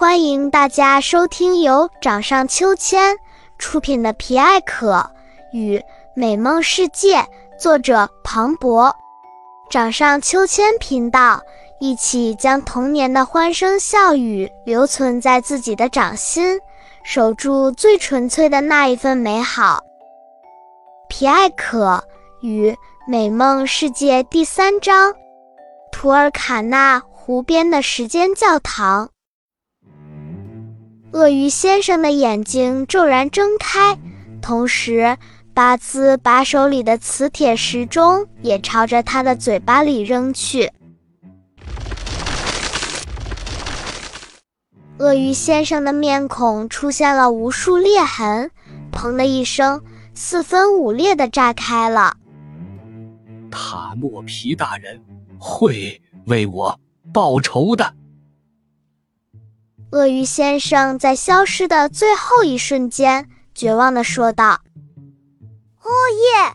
欢迎大家收听由掌上秋千出品的《皮艾可与美梦世界》，作者庞博。掌上秋千频道一起将童年的欢声笑语留存在自己的掌心，守住最纯粹的那一份美好。《皮艾可与美梦世界》第三章：图尔卡纳湖边的时间教堂。鳄鱼先生的眼睛骤然睁开，同时。巴兹把手里的磁铁时钟也朝着他的嘴巴里扔去。鳄鱼先生的面孔出现了无数裂痕，砰的一声，四分五裂的炸开了。塔莫皮大人会为我报仇的。鳄鱼先生在消失的最后一瞬间，绝望的说道。哦耶！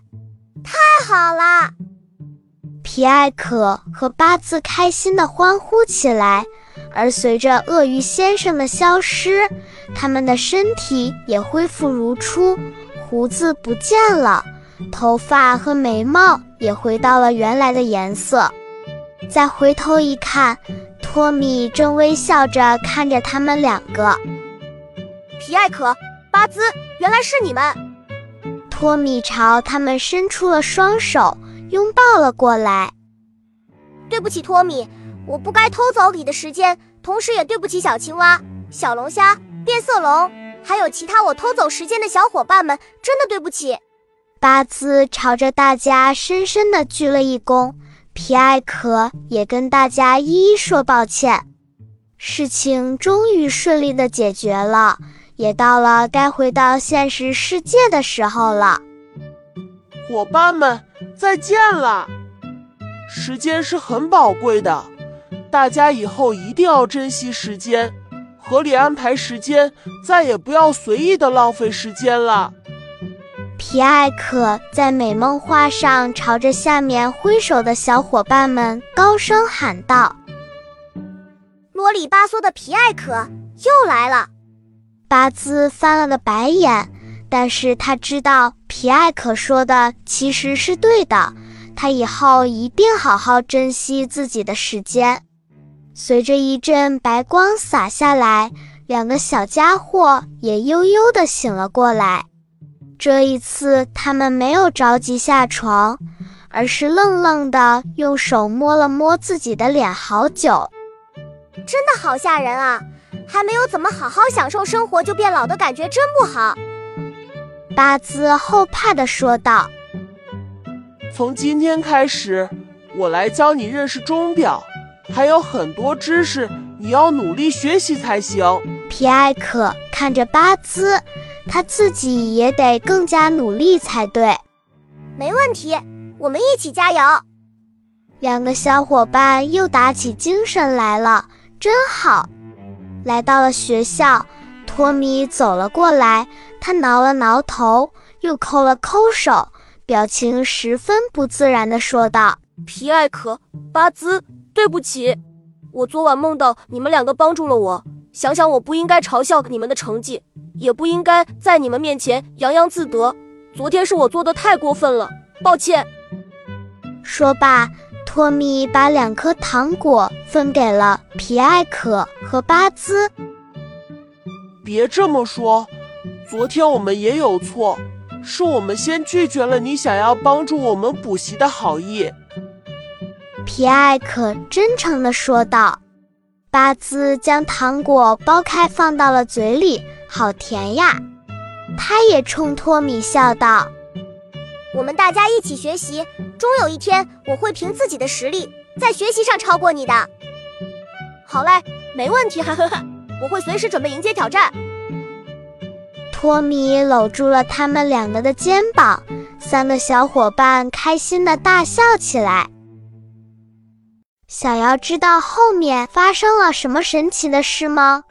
太好了！皮艾可和巴兹开心的欢呼起来，而随着鳄鱼先生的消失，他们的身体也恢复如初，胡子不见了，头发和眉毛也回到了原来的颜色。再回头一看，托米正微笑着看着他们两个。皮艾可、巴兹，原来是你们！托米朝他们伸出了双手，拥抱了过来。对不起，托米，我不该偷走你的时间，同时也对不起小青蛙、小龙虾、变色龙，还有其他我偷走时间的小伙伴们，真的对不起。巴兹朝着大家深深的鞠了一躬，皮艾可也跟大家一一说抱歉。事情终于顺利的解决了。也到了该回到现实世界的时候了，伙伴们，再见了！时间是很宝贵的，大家以后一定要珍惜时间，合理安排时间，再也不要随意的浪费时间了。皮艾可在美梦画上朝着下面挥手的小伙伴们高声喊道：“啰里吧嗦的皮艾可又来了。”巴兹翻了个白眼，但是他知道皮艾可说的其实是对的，他以后一定好好珍惜自己的时间。随着一阵白光洒下来，两个小家伙也悠悠地醒了过来。这一次，他们没有着急下床，而是愣愣地用手摸了摸自己的脸，好久。真的好吓人啊！还没有怎么好好享受生活就变老的感觉真不好，巴兹后怕的说道。从今天开始，我来教你认识钟表，还有很多知识，你要努力学习才行。皮埃克看着巴兹，他自己也得更加努力才对。没问题，我们一起加油。两个小伙伴又打起精神来了，真好。来到了学校，托米走了过来，他挠了挠头，又抠了抠手，表情十分不自然地说道：“皮艾可、巴兹，对不起，我昨晚梦到你们两个帮助了我。想想我不应该嘲笑你们的成绩，也不应该在你们面前洋洋自得。昨天是我做的太过分了，抱歉。”说罢。托米把两颗糖果分给了皮埃可和巴兹。别这么说，昨天我们也有错，是我们先拒绝了你想要帮助我们补习的好意。皮埃可真诚地说道。巴兹将糖果剥开放到了嘴里，好甜呀！他也冲托米笑道。我们大家一起学习，终有一天我会凭自己的实力在学习上超过你的。好嘞，没问题，哈哈哈！我会随时准备迎接挑战。托米搂住了他们两个的肩膀，三个小伙伴开心的大笑起来。想要知道后面发生了什么神奇的事吗？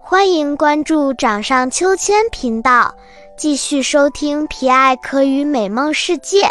欢迎关注掌上秋千频道。继续收听《皮艾可与美梦世界》。